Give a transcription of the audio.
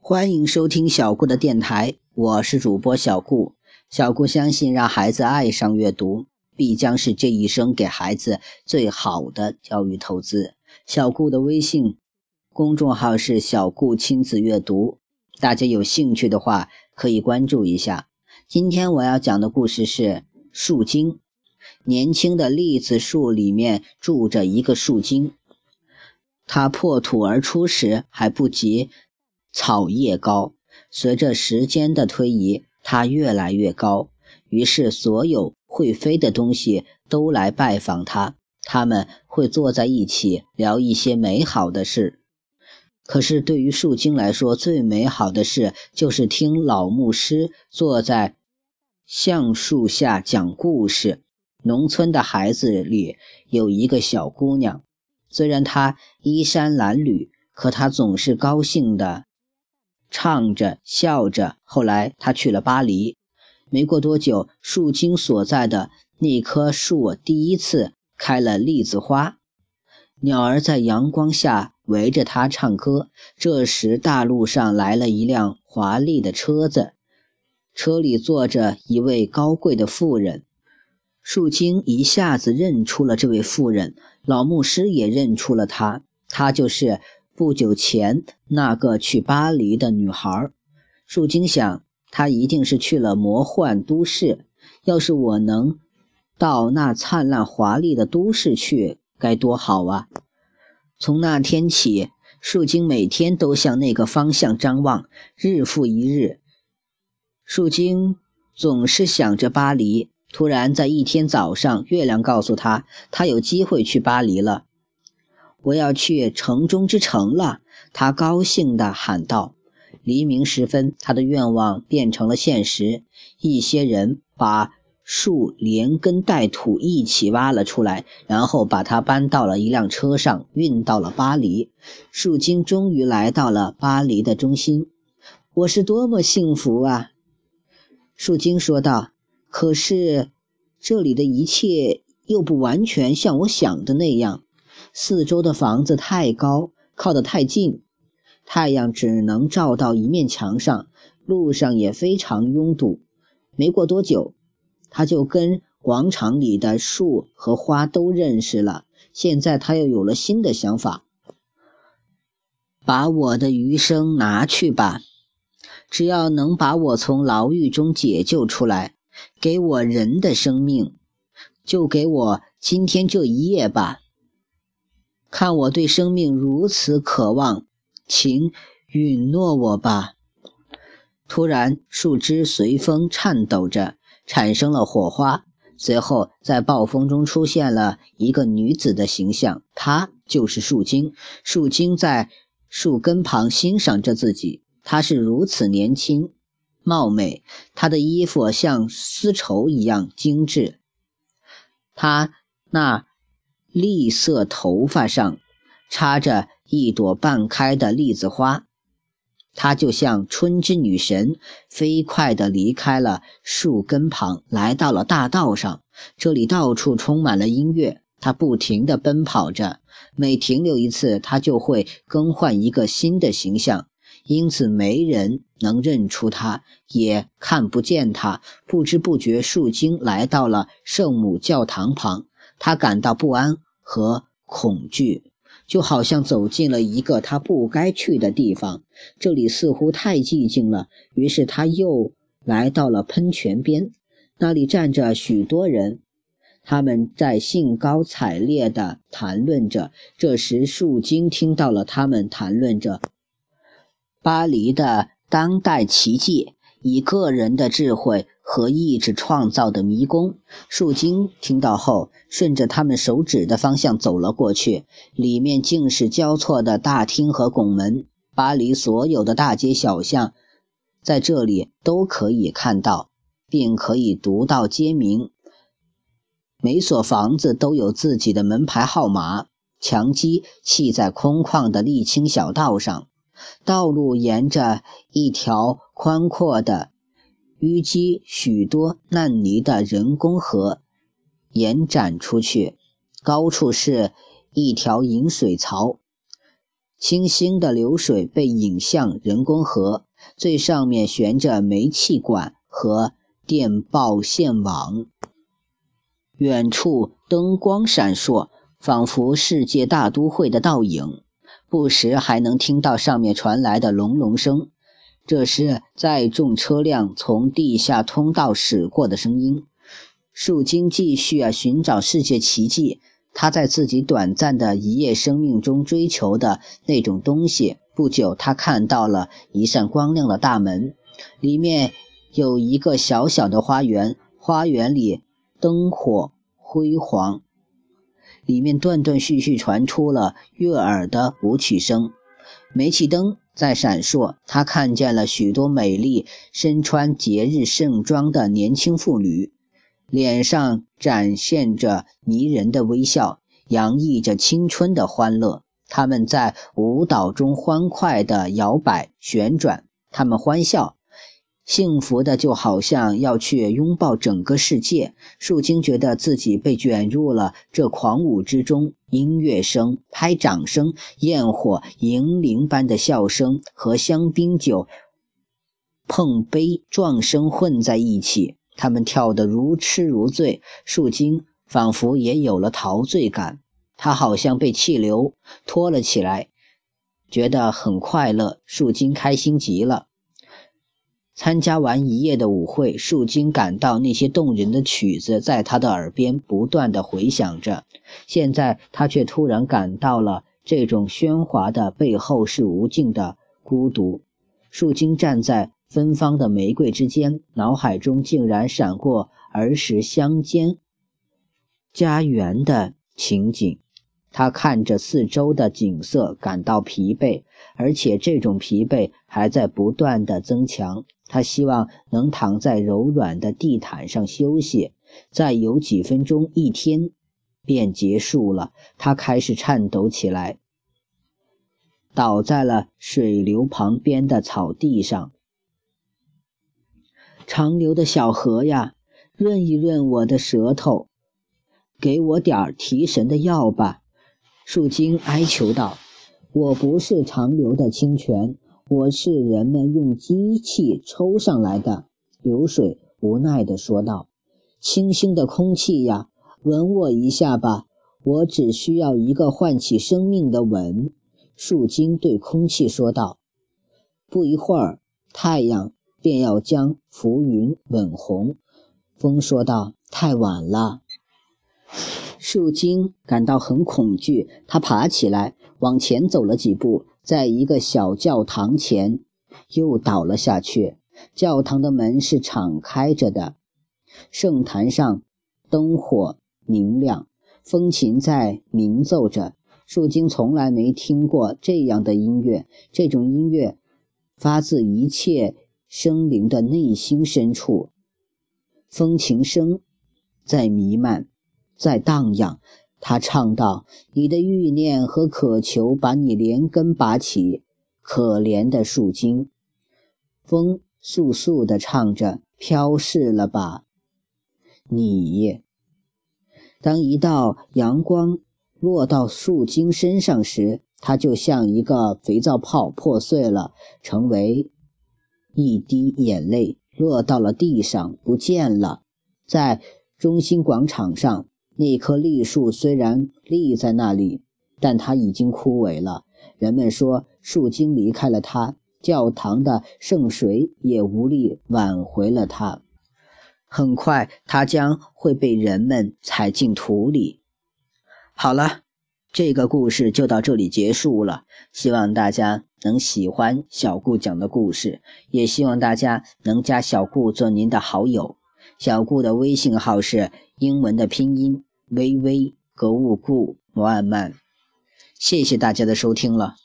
欢迎收听小顾的电台，我是主播小顾。小顾相信，让孩子爱上阅读，必将是这一生给孩子最好的教育投资。小顾的微信公众号是“小顾亲子阅读”，大家有兴趣的话可以关注一下。今天我要讲的故事是树精。年轻的栗子树里面住着一个树精，它破土而出时还不及草叶高，随着时间的推移。它越来越高，于是所有会飞的东西都来拜访它。他们会坐在一起聊一些美好的事。可是对于树精来说，最美好的事就是听老牧师坐在橡树下讲故事。农村的孩子里有一个小姑娘，虽然她衣衫褴褛，可她总是高兴的。唱着笑着，后来他去了巴黎。没过多久，树精所在的那棵树第一次开了栗子花，鸟儿在阳光下围着它唱歌。这时，大路上来了一辆华丽的车子，车里坐着一位高贵的妇人。树精一下子认出了这位妇人，老牧师也认出了她，她就是。不久前那个去巴黎的女孩，树精想，她一定是去了魔幻都市。要是我能到那灿烂华丽的都市去，该多好啊！从那天起，树精每天都向那个方向张望，日复一日。树精总是想着巴黎。突然，在一天早上，月亮告诉他，他有机会去巴黎了。我要去城中之城了，他高兴地喊道。黎明时分，他的愿望变成了现实。一些人把树连根带土一起挖了出来，然后把它搬到了一辆车上，运到了巴黎。树精终于来到了巴黎的中心。我是多么幸福啊！树精说道。可是，这里的一切又不完全像我想的那样。四周的房子太高，靠得太近，太阳只能照到一面墙上。路上也非常拥堵。没过多久，他就跟广场里的树和花都认识了。现在他又有了新的想法：把我的余生拿去吧，只要能把我从牢狱中解救出来，给我人的生命，就给我今天这一夜吧。看我对生命如此渴望，请允诺我吧。突然，树枝随风颤抖着，产生了火花。随后，在暴风中出现了一个女子的形象，她就是树精。树精在树根旁欣赏着自己，她是如此年轻、貌美，她的衣服像丝绸一样精致，她那。栗色头发上插着一朵半开的栗子花，她就像春之女神，飞快地离开了树根旁，来到了大道上。这里到处充满了音乐，她不停地奔跑着，每停留一次，她就会更换一个新的形象，因此没人能认出她，也看不见她。不知不觉，树精来到了圣母教堂旁，他感到不安。和恐惧，就好像走进了一个他不该去的地方。这里似乎太寂静了。于是他又来到了喷泉边，那里站着许多人，他们在兴高采烈地谈论着。这时，树精听到了他们谈论着巴黎的当代奇迹，以个人的智慧。和意志创造的迷宫。树精听到后，顺着他们手指的方向走了过去。里面竟是交错的大厅和拱门。巴黎所有的大街小巷，在这里都可以看到，并可以读到街名。每所房子都有自己的门牌号码。墙基砌在空旷的沥青小道上，道路沿着一条宽阔的。淤积许多烂泥的人工河延展出去，高处是一条引水槽，清新的流水被引向人工河，最上面悬着煤气管和电报线网。远处灯光闪烁，仿佛世界大都会的倒影。不时还能听到上面传来的隆隆声，这是载重车辆从地下通道驶过的声音。树精继续啊寻找世界奇迹。他在自己短暂的一夜生命中追求的那种东西。不久，他看到了一扇光亮的大门，里面有一个小小的花园，花园里灯火辉煌。里面断断续续传出了悦耳的舞曲声，煤气灯在闪烁。他看见了许多美丽、身穿节日盛装的年轻妇女，脸上展现着迷人的微笑，洋溢着青春的欢乐。他们在舞蹈中欢快地摇摆、旋转，他们欢笑。幸福的就好像要去拥抱整个世界。树精觉得自己被卷入了这狂舞之中，音乐声、拍掌声、焰火、银铃般的笑声和香槟酒碰杯撞声混在一起，他们跳得如痴如醉。树精仿佛也有了陶醉感，他好像被气流拖了起来，觉得很快乐。树精开心极了。参加完一夜的舞会，树精感到那些动人的曲子在他的耳边不断的回响着。现在他却突然感到了这种喧哗的背后是无尽的孤独。树精站在芬芳的玫瑰之间，脑海中竟然闪过儿时乡间家园的情景。他看着四周的景色，感到疲惫，而且这种疲惫还在不断的增强。他希望能躺在柔软的地毯上休息，再有几分钟，一天便结束了。他开始颤抖起来，倒在了水流旁边的草地上。长流的小河呀，润一润我的舌头，给我点儿提神的药吧。树精哀求道：“我不是长流的清泉。”我是人们用机器抽上来的，流水无奈地说道：“清新的空气呀，吻我一下吧，我只需要一个唤起生命的吻。”树精对空气说道。不一会儿，太阳便要将浮云吻红。风说道：“太晚了。”树精感到很恐惧，他爬起来，往前走了几步。在一个小教堂前，又倒了下去。教堂的门是敞开着的，圣坛上灯火明亮，风琴在鸣奏着。树精从来没听过这样的音乐，这种音乐发自一切生灵的内心深处。风琴声在弥漫，在荡漾。他唱道：“你的欲念和渴求把你连根拔起，可怜的树精。”风簌簌地唱着：“飘逝了吧，你。”当一道阳光落到树精身上时，它就像一个肥皂泡破碎了，成为一滴眼泪，落到了地上，不见了。在中心广场上。那棵栗树虽然立在那里，但它已经枯萎了。人们说，树精离开了它，教堂的圣水也无力挽回了它。很快，它将会被人们踩进土里。好了，这个故事就到这里结束了。希望大家能喜欢小顾讲的故事，也希望大家能加小顾做您的好友。小顾的微信号是英文的拼音。微微格物故摩安曼，谢谢大家的收听了。